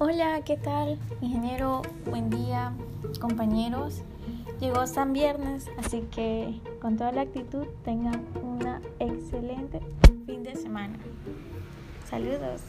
Hola, ¿qué tal? Ingeniero, buen día, compañeros. Llegó San Viernes, así que con toda la actitud tengan una excelente fin de semana. Saludos.